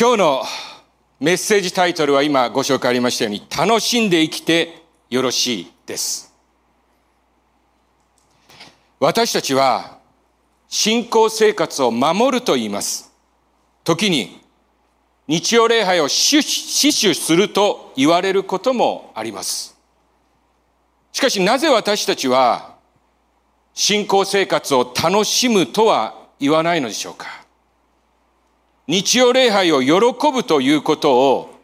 今日のメッセージタイトルは今ご紹介ありましたように、楽しんで生きてよろしいです。私たちは信仰生活を守ると言います。時に日曜礼拝を死守すると言われることもあります。しかしなぜ私たちは信仰生活を楽しむとは言わないのでしょうか？日曜礼拝を喜ぶということを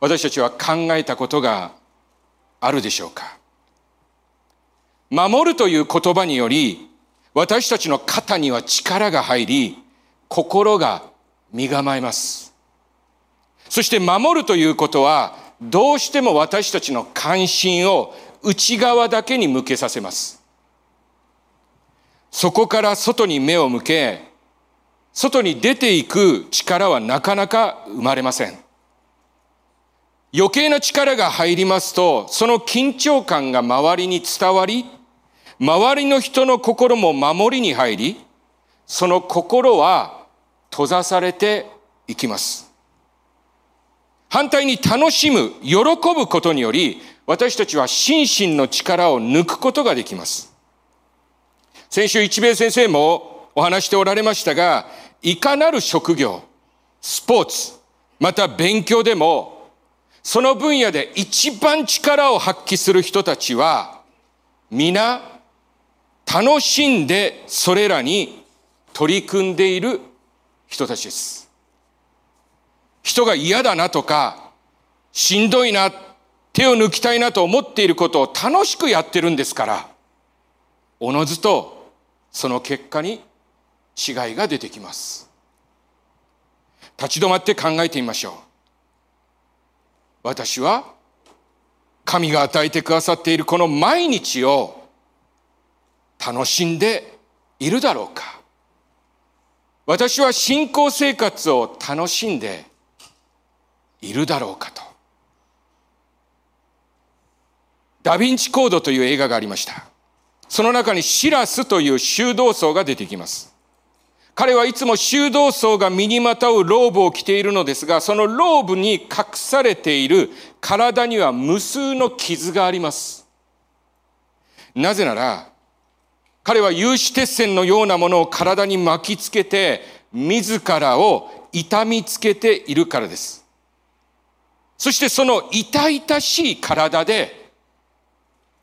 私たちは考えたことがあるでしょうか。守るという言葉により私たちの肩には力が入り心が身構えます。そして守るということはどうしても私たちの関心を内側だけに向けさせます。そこから外に目を向け外に出ていく力はなかなか生まれません。余計な力が入りますと、その緊張感が周りに伝わり、周りの人の心も守りに入り、その心は閉ざされていきます。反対に楽しむ、喜ぶことにより、私たちは心身の力を抜くことができます。先週一兵衛先生もお話しておられましたが、いかなる職業、スポーツ、また勉強でも、その分野で一番力を発揮する人たちは、皆、楽しんでそれらに取り組んでいる人たちです。人が嫌だなとか、しんどいな、手を抜きたいなと思っていることを楽しくやってるんですから、おのずとその結果に違いが出てきます。立ち止まって考えてみましょう。私は神が与えてくださっているこの毎日を楽しんでいるだろうか。私は信仰生活を楽しんでいるだろうかと。ダヴィンチコードという映画がありました。その中にシラスという修道僧が出てきます。彼はいつも修道僧が身にまとうローブを着ているのですが、そのローブに隠されている体には無数の傷があります。なぜなら、彼は有刺鉄線のようなものを体に巻きつけて、自らを痛みつけているからです。そしてその痛々しい体で、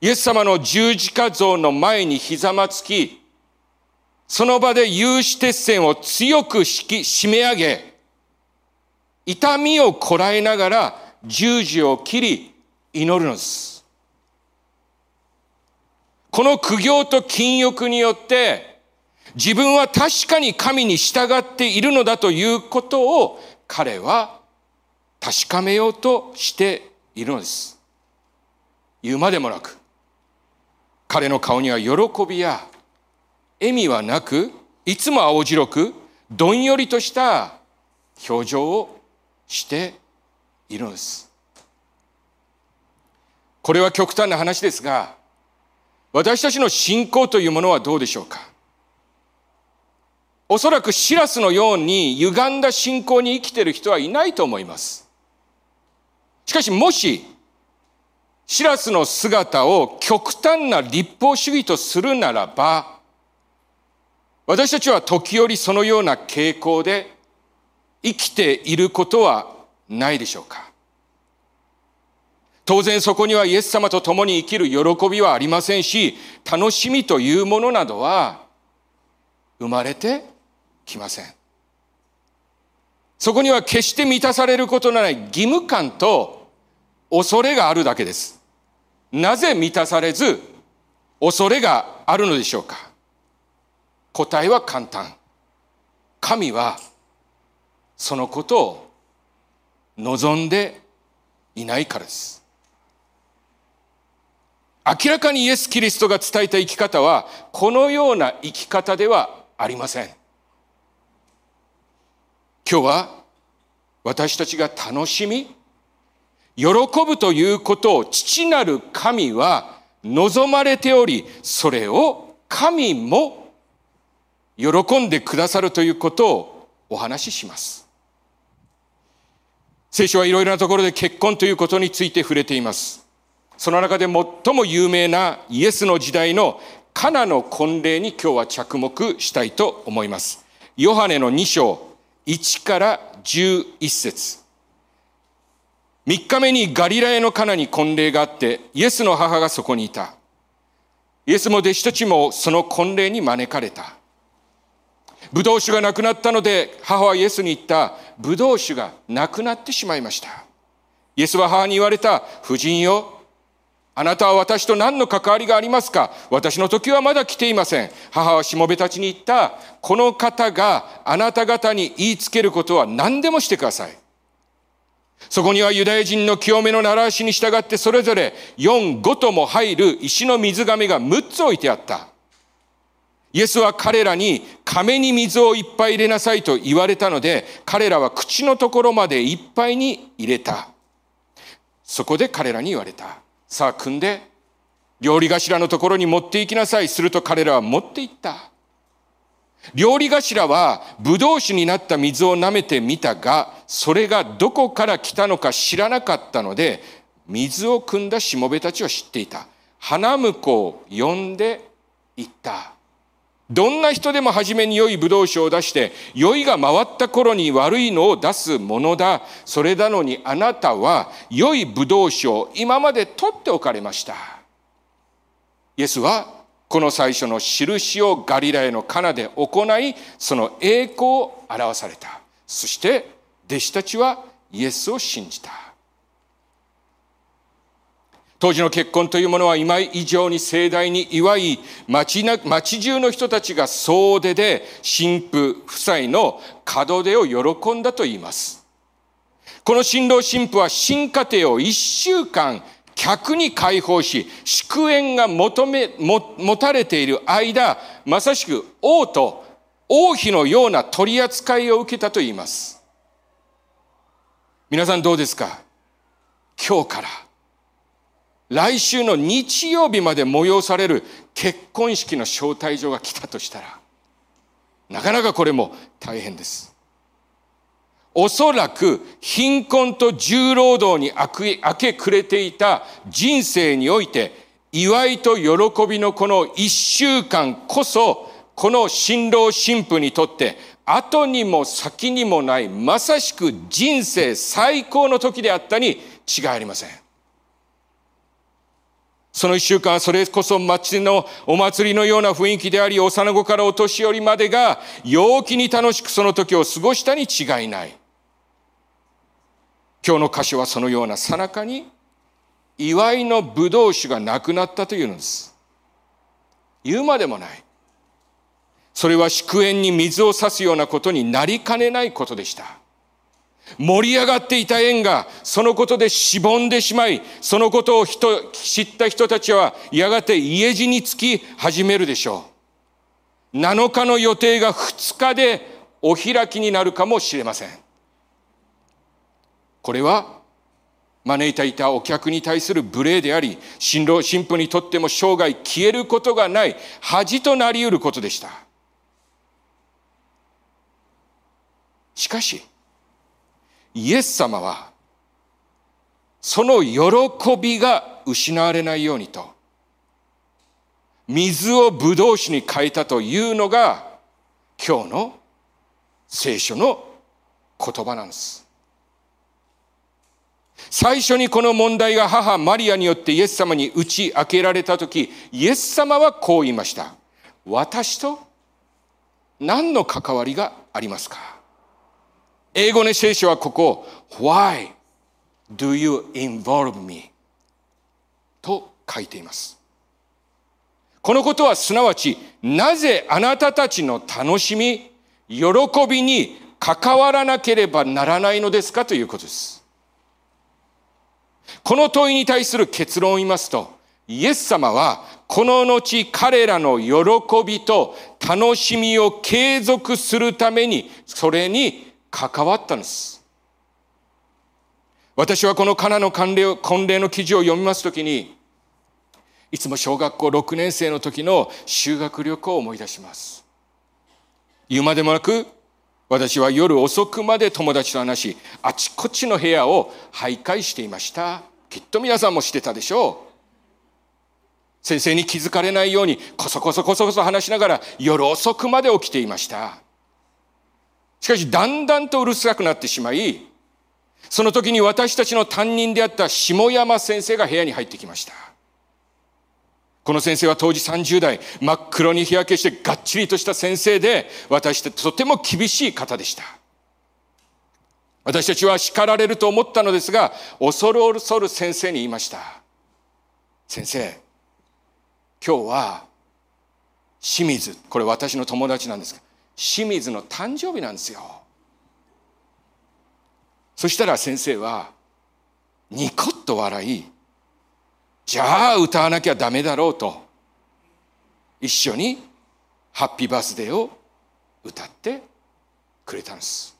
イエス様の十字架像の前にひざまつき、その場で有刺鉄線を強く引き締め上げ、痛みをこらえながら十字を切り祈るのです。この苦行と禁欲によって自分は確かに神に従っているのだということを彼は確かめようとしているのです。言うまでもなく彼の顔には喜びや笑みはなく、いつも青白く、どんよりとした表情をしているのです。これは極端な話ですが、私たちの信仰というものはどうでしょうか？おそらくシラスのように歪んだ信仰に生きている人はいないと思います。しかしもし、シラスの姿を極端な立法主義とするならば、私たちは時折そのような傾向で生きていることはないでしょうか？当然そこにはイエス様と共に生きる喜びはありませんし、楽しみというものなどは生まれてきません。そこには決して満たされることのない義務感と恐れがあるだけです。なぜ満たされず恐れがあるのでしょうか？答えは簡単。神はそのことを望んでいないからです。明らかにイエス・キリストが伝えた生き方はこのような生き方ではありません。今日は私たちが楽しみ、喜ぶということを父なる神は望まれており、それを神も喜んでくださるということをお話しします。聖書はいろいろなところで結婚ということについて触れています。その中で最も有名なイエスの時代のカナの婚礼に今日は着目したいと思います。ヨハネの2章1から11節3日目にガリラヤのカナに婚礼があって、イエスの母がそこにいた。イエスも弟子たちもその婚礼に招かれた。ブドウ酒がなくなったので、母はイエスに言った。ブドウ酒がなくなってしまいました。イエスは母に言われた。夫人よ。あなたは私と何の関わりがありますか？私の時はまだ来ていません。母はしもべたちに言った。この方があなた方に言いつけることは何でもしてください。そこにはユダヤ人の清めの習わしに従ってそれぞれ4、5とも入る石の水亀が6つ置いてあった。イエスは彼らに亀に水をいっぱい入れなさいと言われたので、彼らは口のところまでいっぱいに入れた。そこで彼らに言われた。さあ、組んで、料理頭のところに持って行きなさい。すると彼らは持って行った。料理頭は葡萄酒になった水を舐めてみたが、それがどこから来たのか知らなかったので、水を汲んだしもべたちは知っていた。花婿を呼んで言った。どんな人でも初めに良い葡萄酒を出して、酔いが回った頃に悪いのを出すものだ。それなのにあなたは良い葡萄酒を今まで取っておかれました。イエスはこの最初の印をガリラへのカナで行い、その栄光を表された。そして弟子たちはイエスを信じた。当時の結婚というものは今以上に盛大に祝い、町な町中の人たちが総出で神父夫妻の門出を喜んだと言います。この新郎新婦は新家庭を一週間客に解放し、祝宴が求め、も、持たれている間、まさしく王と王妃のような取り扱いを受けたと言います。皆さんどうですか？今日から来週の日曜日まで催される結婚式の招待状が来たとしたら、なかなかこれも大変です。おそらく貧困と重労働に明け暮れていた人生において、祝いと喜びのこの一週間こそ、この新郎新婦にとって、後にも先にもない、まさしく人生最高の時であったに違いありません。その一週間はそれこそ街のお祭りのような雰囲気であり、幼子からお年寄りまでが陽気に楽しくその時を過ごしたに違いない。今日の箇所はそのようなさなかに祝いの葡萄酒がなくなったというのです。言うまでもない。それは祝宴に水を差すようなことになりかねないことでした。盛り上がっていた縁がそのことでしぼんでしまい、そのことを人知った人たちはやがて家路につき始めるでしょう。7日の予定が2日でお開きになるかもしれません。これは招いていたお客に対する無礼であり、新郎新婦にとっても生涯消えることがない恥となり得ることでした。しかし、イエス様は、その喜びが失われないようにと、水を葡萄酒に変えたというのが、今日の聖書の言葉なんです。最初にこの問題が母マリアによってイエス様に打ち明けられた時イエス様はこう言いました私と何の関わりがありますか？英語の聖書はここ Why do you involve me? と書いています。このことはすなわちなぜあなたたちの楽しみ喜びに関わらなければならないのですか？ということです。この問いに対する結論を言いますと、イエス様はこの後彼らの喜びと楽しみを継続するためにそれに関わったんです。私はこのカナの婚礼婚礼の記事を読みますときに、いつも小学校6年生の時の修学旅行を思い出します。言うまでもなく、私は夜遅くまで友達と話し、あちこちの部屋を徘徊していました。きっと皆さんもしてたでしょう。先生に気づかれないように、こそこそこそこそ話しながら夜遅くまで起きていました。しかし、だんだんとうるさくなってしまい、その時に私たちの担任であった下山先生が部屋に入ってきました。この先生は当時30代、真っ黒に日焼けしてがっちりとした先生で、私たちとても厳しい方でした。私たちは叱られると思ったのですが、恐る恐る先生に言いました。先生、今日は清水、これ私の友達なんですが、清水の誕生日なんですよ。そしたら先生は、ニコッと笑い、じゃあ歌わなきゃダメだろうと、一緒にハッピーバースデーを歌ってくれたんです。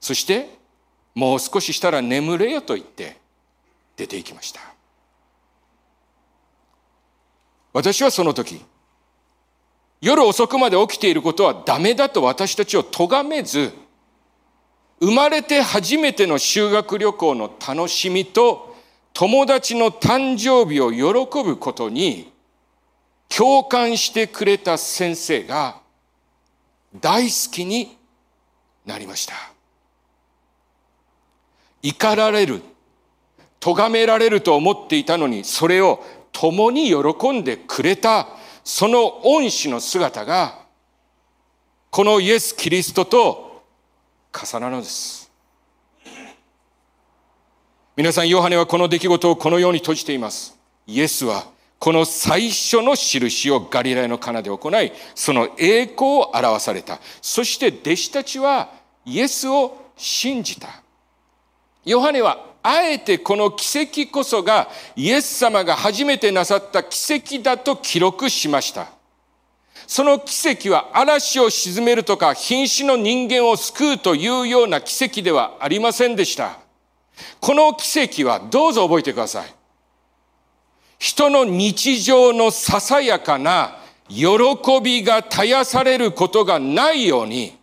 そして、もう少ししたら眠れよと言って出て行きました。私はその時、夜遅くまで起きていることはダメだと私たちを咎めず、生まれて初めての修学旅行の楽しみと友達の誕生日を喜ぶことに共感してくれた先生が大好きになりました。怒られる、咎められると思っていたのに、それを共に喜んでくれた、その恩師の姿が、このイエス・キリストと重なるのです。皆さん、ヨハネはこの出来事をこのように閉じています。イエスはこの最初の印をガリラヤのカナで行い、その栄光を表された。そして弟子たちはイエスを信じた。ヨハネはあえてこの奇跡こそがイエス様が初めてなさった奇跡だと記録しました。その奇跡は嵐を沈めるとか瀕死の人間を救うというような奇跡ではありませんでした。この奇跡はどうぞ覚えてください。人の日常のささやかな喜びが絶やされることがないように、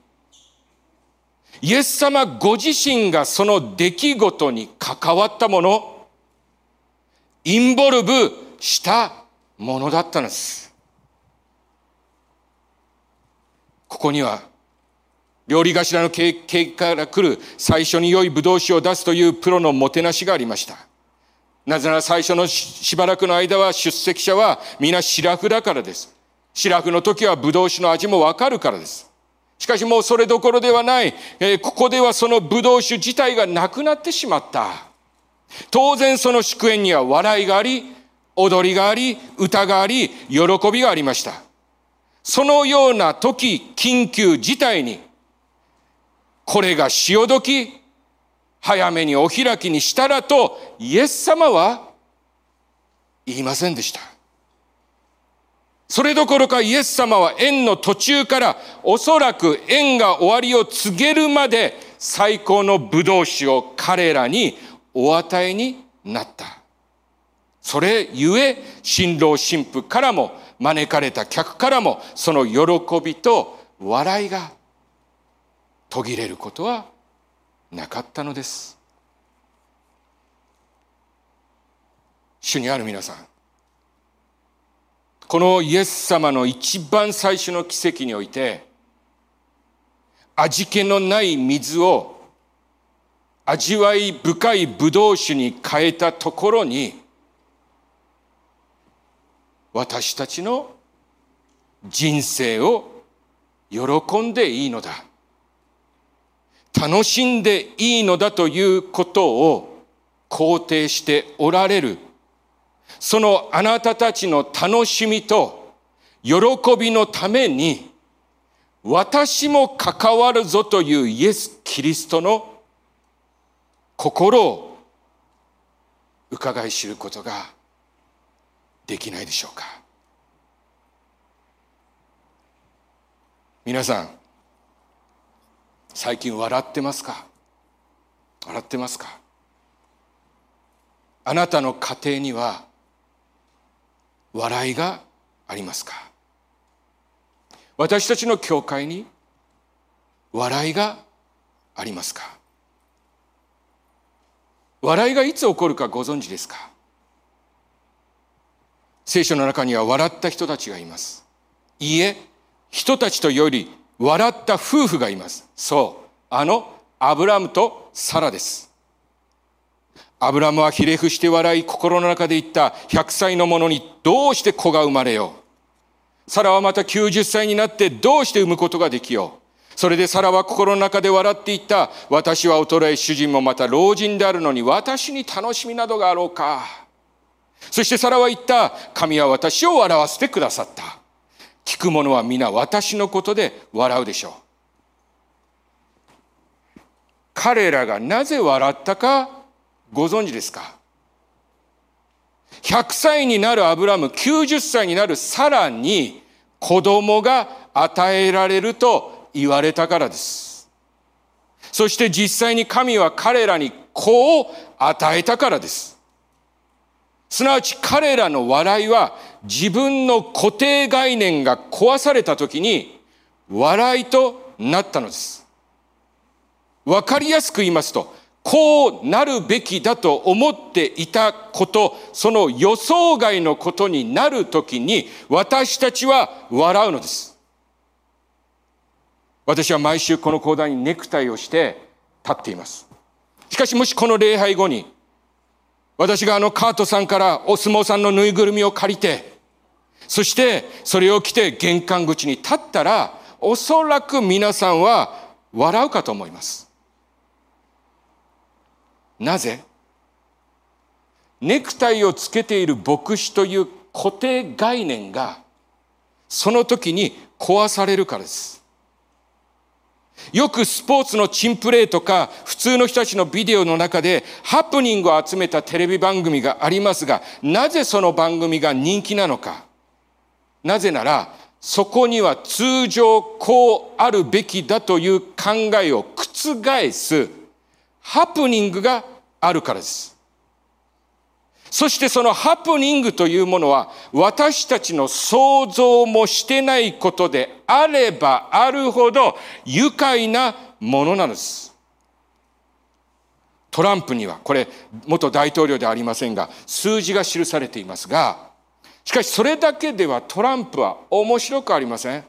イエス様ご自身がその出来事に関わったもの、インボルブしたものだったんです。ここには料理頭の経験から来る最初に良い葡萄酒を出すというプロのもてなしがありました。なぜなら最初のしばらくの間は出席者は皆白フだからです。白フの時は葡萄酒の味もわかるからです。しかしもうそれどころではない、えー、ここではその葡萄酒自体がなくなってしまった。当然その祝宴には笑いがあり、踊りがあり、歌があり、喜びがありました。そのような時、緊急事態にこれが潮時、早めにお開きにしたらと、イエス様は言いませんでした。それどころかイエス様は縁の途中からおそらく縁が終わりを告げるまで最高の葡萄酒を彼らにお与えになった。それゆえ新郎新婦からも招かれた客からもその喜びと笑いが途切れることはなかったのです主にある皆さんこのイエス様の一番最初の奇跡において味気のない水を味わい深いブドウ酒に変えたところに私たちの人生を喜んでいいのだ楽しんでいいのだということを肯定しておられる。そのあなたたちの楽しみと喜びのために私も関わるぞというイエス・キリストの心を伺い知ることができないでしょうか。皆さん最近笑ってますか？笑ってますか？あなたの家庭には笑いがありますか？私たちの教会に笑いがありますか？笑いがいつ起こるかご存知ですか？聖書の中には笑った人たちがいます。いいえ、人たちとより笑った夫婦がいます。そう、あのアブラムとサラです。アブラムはひれ伏して笑い、心の中で言った、100歳の者にどうして子が生まれよう。サラはまた90歳になってどうして産むことができよう。それでサラは心の中で笑っていった。私は衰え、主人もまた老人であるのに、私に楽しみなどがあろうか。そしてサラは言った。神は私を笑わせてくださった。聞く者は皆私のことで笑うでしょう。彼らがなぜ笑ったかご存知ですか？100歳になるアブラム、90歳になるサラに子供が与えられると言われたからです。そして実際に神は彼らに子を与えたからです。すなわち彼らの笑いは自分の固定概念が壊された時に笑いとなったのです。わかりやすく言いますと、こうなるべきだと思っていたこと、その予想外のことになるときに私たちは笑うのです。私は毎週この講談にネクタイをして立っています。しかしもしこの礼拝後に私があのカートさんからお相撲さんのぬいぐるみを借りて、そしてそれを着て玄関口に立ったら、おそらく皆さんは笑うかと思います。なぜ？ネクタイをつけている牧師という固定概念がその時に壊されるからです。よくスポーツのチンプレーとか普通の人たちのビデオの中でハプニングを集めたテレビ番組がありますが、なぜその番組が人気なのか。なぜなら、そこには通常こうあるべきだという考えを覆すハプニングがあるからです。そしてそのハプニングというものは私たちの想像もしてないことであればあるほど愉快なものなのです。トランプには、これ元大統領ではありませんが、数字が記されていますが、しかしそれだけではトランプは面白くありません。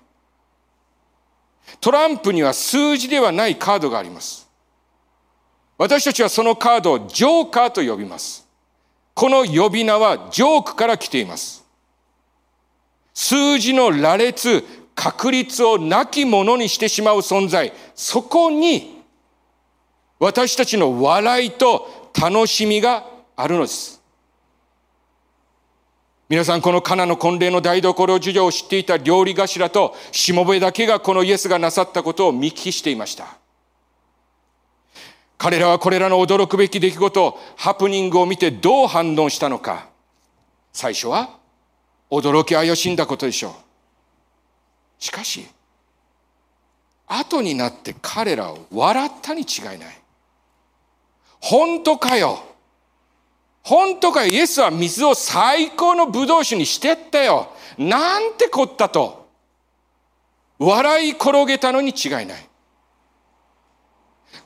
トランプには数字ではないカードがあります。私たちはそのカードをジョーカーと呼びます。この呼び名はジョークから来ています。数字の羅列、確率をなきものにしてしまう存在。そこに私たちの笑いと楽しみがあるのです。皆さん、このカナの婚礼の台所事情を知っていた料理頭としもべだけがこのイエスがなさったことを見聞きしていました。彼らはこれらの驚くべき出来事、ハプニングを見てどう反応したのか。最初は驚き怪しんだことでしょう。しかし、後になって彼らを笑ったに違いない。本当かよ。本当かよ。イエスは水を最高の葡萄酒にしてったよ。なんてこったと。笑い転げたのに違いない。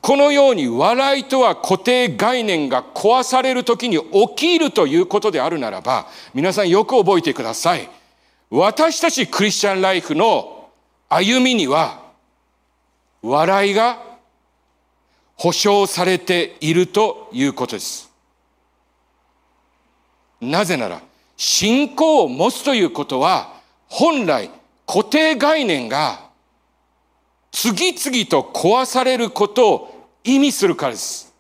このように笑いとは固定概念が壊される時に起きるということであるならば、皆さんよく覚えてください。私たちクリスチャンライフの歩みには、笑いが保証されているということです。なぜなら、信仰を持つということは、本来固定概念が次々と壊されることを意味するからです。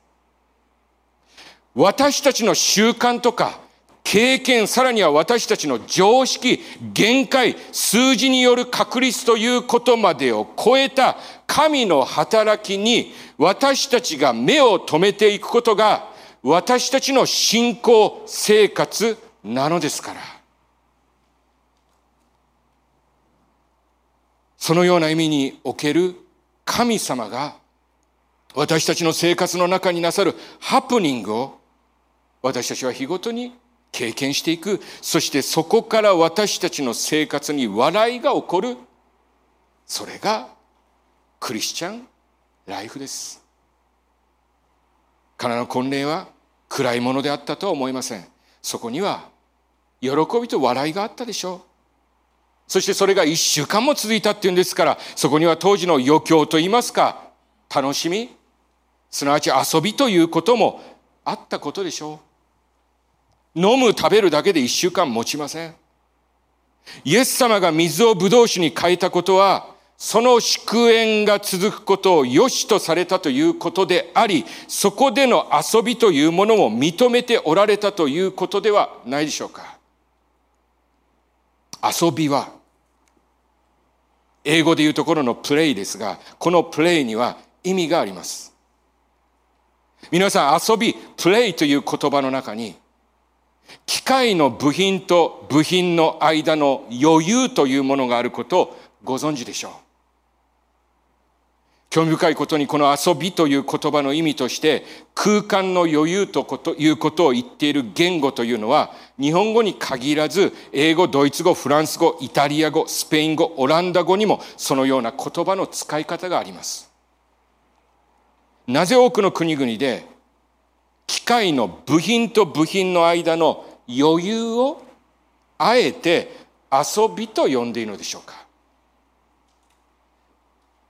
私たちの習慣とか経験、さらには私たちの常識、限界、数字による確率ということまでを超えた神の働きに私たちが目を留めていくことが私たちの信仰生活なのですから。そのような意味における神様が私たちの生活の中になさるハプニングを私たちは日ごとに経験していく。そしてそこから私たちの生活に笑いが起こる。それがクリスチャンライフですカナの婚礼は暗いものであったとは思いませんそこには喜びと笑いがあったでしょうそしてそれが一週間も続いたっていうんですからそこには当時の余興といいますか楽しみすなわち遊びということもあったことでしょう飲む食べるだけで一週間持ちませんイエス様が水をブドウ酒に変えたことはその祝宴が続くことを良しとされたということであり、そこでの遊びというものも認めておられたということではないでしょうか。遊びは、英語で言うところのプレイですが、このプレイには意味があります。皆さん、遊び、プレイという言葉の中に、機械の部品と部品の間の余裕というものがあることをご存知でしょう。興味深いことにこの遊びという言葉の意味として空間の余裕ということを言っている言語というのは日本語に限らず英語、ドイツ語、フランス語、イタリア語、スペイン語、オランダ語にもそのような言葉の使い方があります。なぜ多くの国々で機械の部品と部品の間の余裕をあえて遊びと呼んでいるのでしょうか？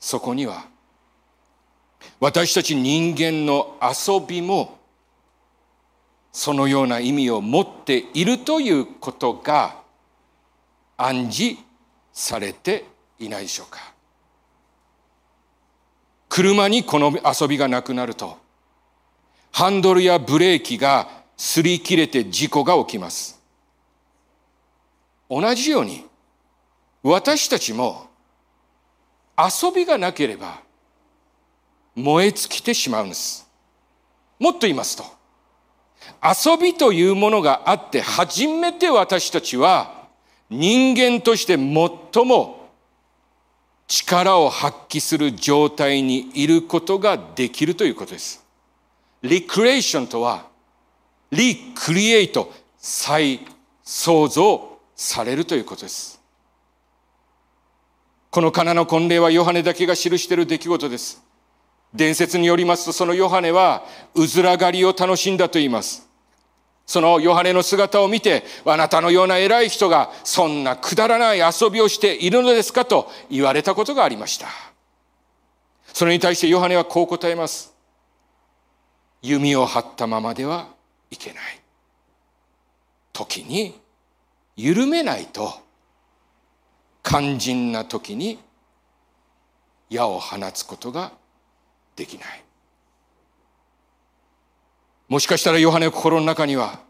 そこには私たち人間の遊びもそのような意味を持っているということが暗示されていないでしょうか？車にこの遊びがなくなるとハンドルやブレーキが擦り切れて事故が起きます同じように私たちも遊びがなければ燃え尽きてしまうんです。もっと言いますと、遊びというものがあって初めて私たちは人間として最も力を発揮する状態にいることができるということです。リクレーションとは、リクリエイト、再創造されるということです。このカナの婚礼はヨハネだけが記している出来事です。伝説によりますとそのヨハネはうずら狩りを楽しんだと言います。そのヨハネの姿を見て、あなたのような偉い人がそんなくだらない遊びをしているのですかと言われたことがありました。それに対してヨハネはこう答えます。弓を張ったままではいけない。時に緩めないと肝心な時に矢を放つことができない。もしかしたらヨハネ心の中には、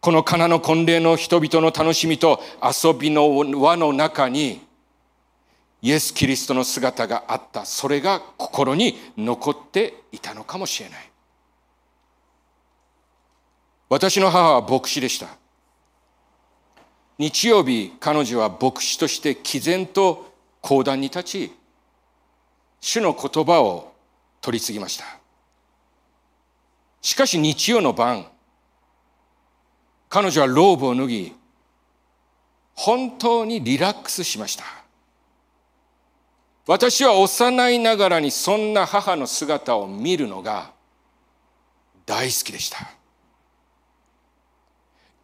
このカナの婚礼の人々の楽しみと遊びの輪の中に、イエス・キリストの姿があった。それが心に残っていたのかもしれない。私の母は牧師でした。日曜日、彼女は牧師として毅然と講談に立ち、主の言葉を取り次ぎました。しかし日曜の晩、彼女はローブを脱ぎ、本当にリラックスしました。私は幼いながらにそんな母の姿を見るのが大好きでした。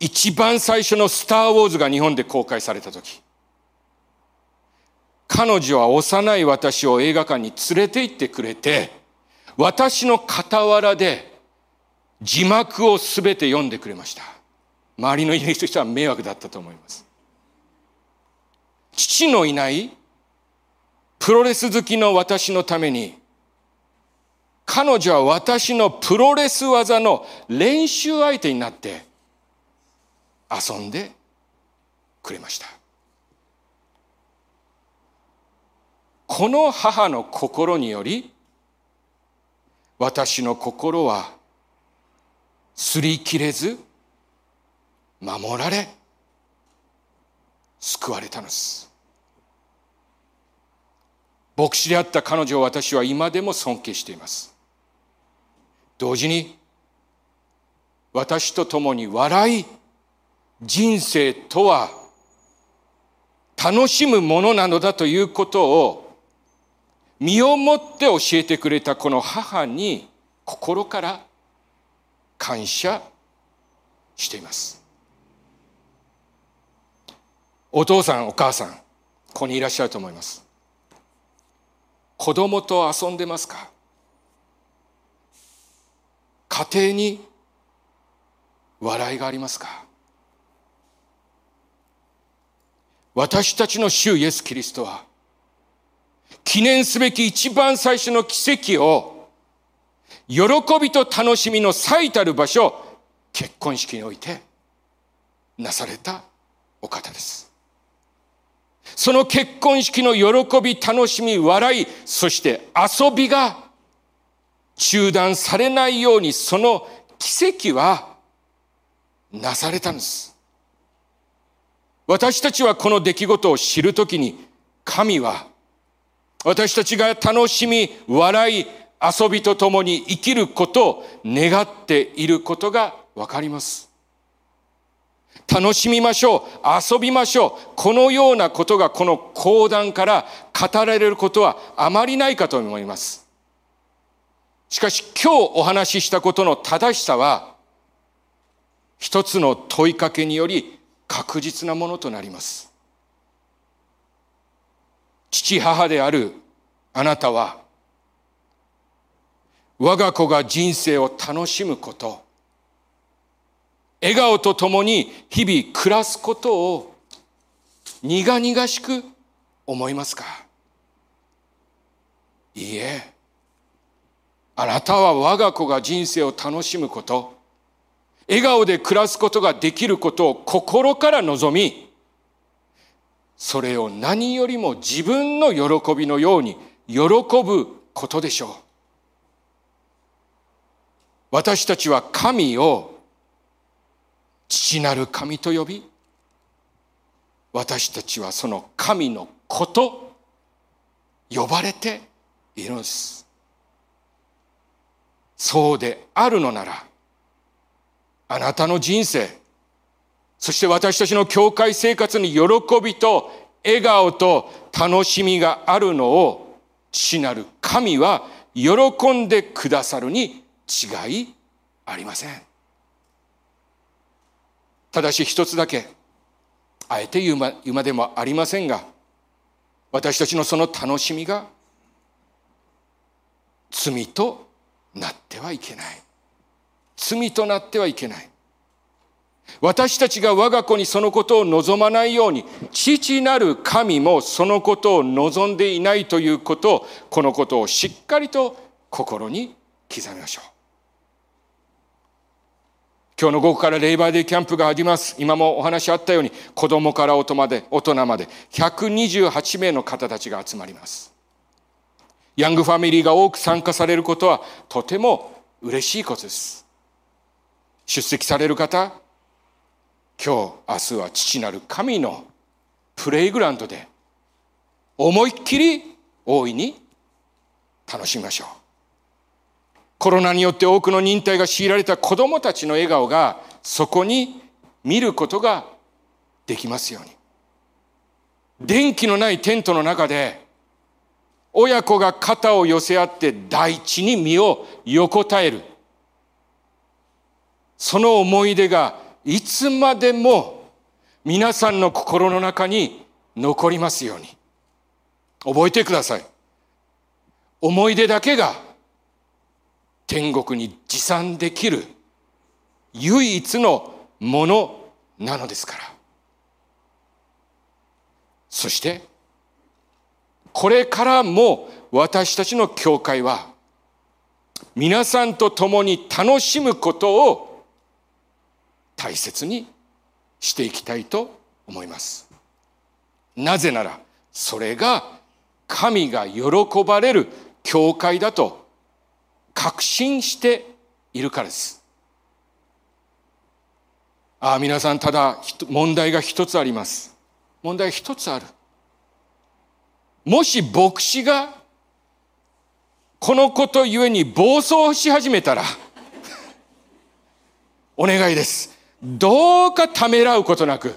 一番最初のスター・ウォーズが日本で公開された時、彼女は幼い私を映画館に連れて行ってくれて、私の傍らで字幕をすべて読んでくれました。周りのいる人は迷惑だったと思います。父のいないプロレス好きの私のために彼女は私のプロレス技の練習相手になって遊んでくれました。この母の心により私の心は擦り切れず守られ救われたのです。牧師であった彼女を私は今でも尊敬しています。同時に私と共に笑い人生とは楽しむものなのだということを身をもって教えてくれたこの母に心から感謝しています。お父さんお母さんここにいらっしゃると思います。子供と遊んでますか？家庭に笑いがありますか？私たちの主イエス・キリストは記念すべき一番最初の奇跡を喜びと楽しみの最たる場所結婚式においてなされたお方です。その結婚式の喜び楽しみ笑いそして遊びが中断されないようにその奇跡はなされたんです。私たちはこの出来事を知るときに神は私たちが楽しみ、笑い、遊びとともに生きることを願っていることがわかります。楽しみましょう。遊びましょう。このようなことがこの講談から語られることはあまりないかと思います。しかし今日お話ししたことの正しさは一つの問いかけにより確実なものとなります。父母であるあなたは我が子が人生を楽しむこと。笑顔とともに日々暮らすことを苦々しく思いますか？いいえ。あなたは我が子が人生を楽しむこと。笑顔で暮らすことができることを心から望みそれを何よりも自分の喜びのように喜ぶことでしょう。私たちは神を父なる神と呼び、私たちはその神の子と呼ばれているんです。そうであるのなら、あなたの人生、そして私たちの教会生活に喜びと笑顔と楽しみがあるのを父なる神は喜んでくださるに違いありません。ただし一つだけ、あえて言うま言うまでもありませんが、私たちのその楽しみが罪となってはいけない。罪となってはいけない。私たちが我が子にそのことを望まないように、父なる神もそのことを望んでいないということを、このことをしっかりと心に刻みましょう。今日の午後からレイバーデーキャンプが始まります。今もお話あったように、子供から大人まで、大人まで、128名の方たちが集まります。ヤングファミリーが多く参加されることは、とても嬉しいことです。出席される方、今日、明日は父なる神のプレイグラウンドで思いっきり大いに楽しみましょう。コロナによって多くの忍耐が強いられた子供たちの笑顔がそこに見ることができますように。電気のないテントの中で親子が肩を寄せ合って大地に身を横たえる。その思い出がいつまでも皆さんの心の中に残りますように。覚えてください。思い出だけが天国に持参できる唯一のものなのですから。そして、これからも私たちの教会は皆さんと共に楽しむことを大切にしていきたいと思います。なぜなら、それが神が喜ばれる教会だと確信しているからです。ああ、皆さん、ただ問題が一つあります。問題一つある。もし牧師がこのことゆえに暴走し始めたら、お願いです。どうかためらうことなく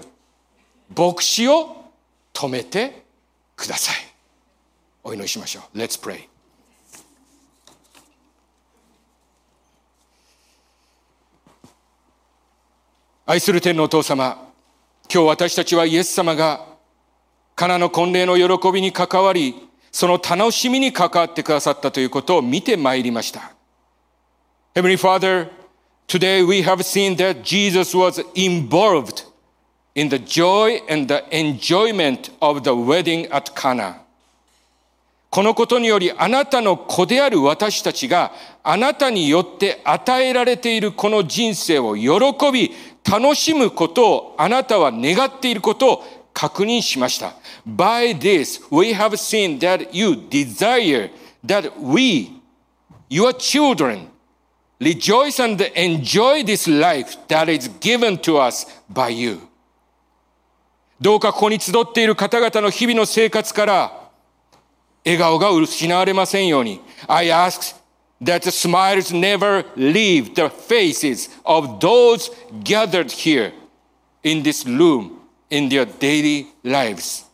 牧師を止めてください。お祈りしましょう。Let's pray. 愛する天のお父様、今日私たちはイエス様が、カナの婚礼の喜びに関わり、その楽しみに関わってくださったということを見てまいりました。Heavenly Father, today we have seen that Jesus was involved in the joy and the enjoyment of the wedding at Cana. このことによりあなたの子である私たちがあなたによって与えられているこの人生を喜び楽しむことをあなたは願っていることを確認しました。By this, we have seen that you desire that we, your children, rejoice and enjoy this life that is given to us by you. どうかここに集っている方々の日々の生活から笑顔が失われませんように。I ask that the smiles never leave the faces of those gathered here in this room in their daily lives.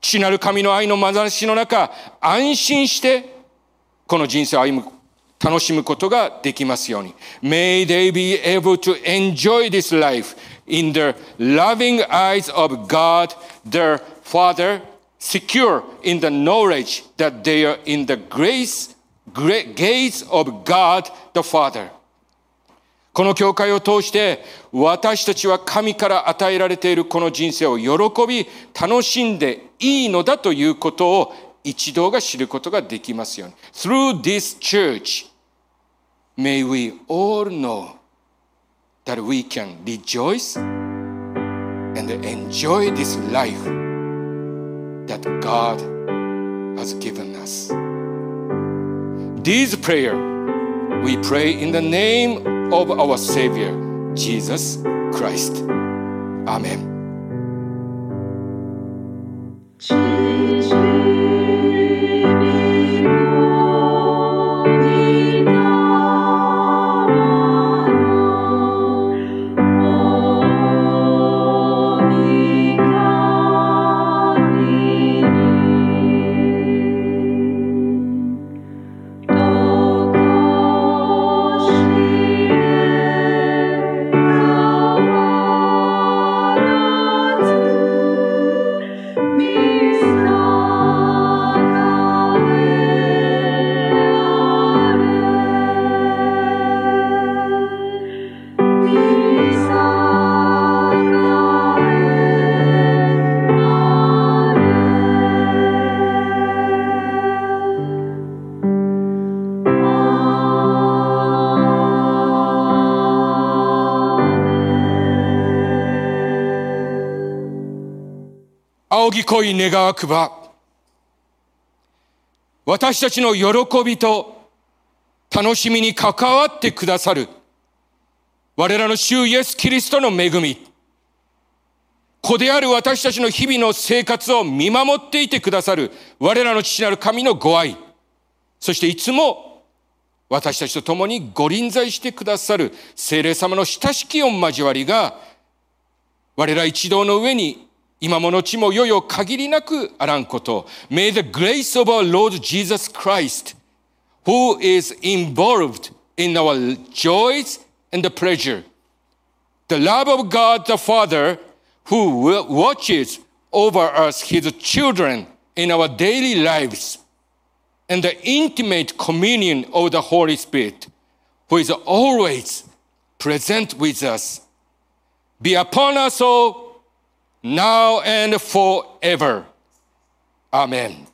父なる神の愛のまざらしの中、安心してこの人生を歩む、楽しむことができますように。May they be able to enjoy this life in the loving eyes of God, their Father, secure in the knowledge that they are in the grace gaze of God the Father この教会を通して私たちは神から与えられているこの人生を喜び楽しんでいいのだということを一同が知ることができますように。Through this church, may we all know that we can rejoice and enjoy this life that God has given us. This prayer we pray in the name of our Savior, Jesus Christ. Amen. 仰ぎ恋願わくば、私たちの喜びと楽しみに関わってくださる、我らの主イエス・キリストの恵み、子である私たちの日々の生活を見守っていてくださる、我らの父なる神のご愛、そしていつも私たちと共にご臨在してくださる聖霊様の親しき御交わりが、我ら一同の上に今も後もよよ限りなくあらんこと。May the grace of our Lord Jesus Christ, who is involved in our joys and the pleasure, the love of God the Father, who watches over us, his children, in our daily lives, and the intimate communion of the Holy Spirit, who is always present with us, be upon us all now and forever. Amen.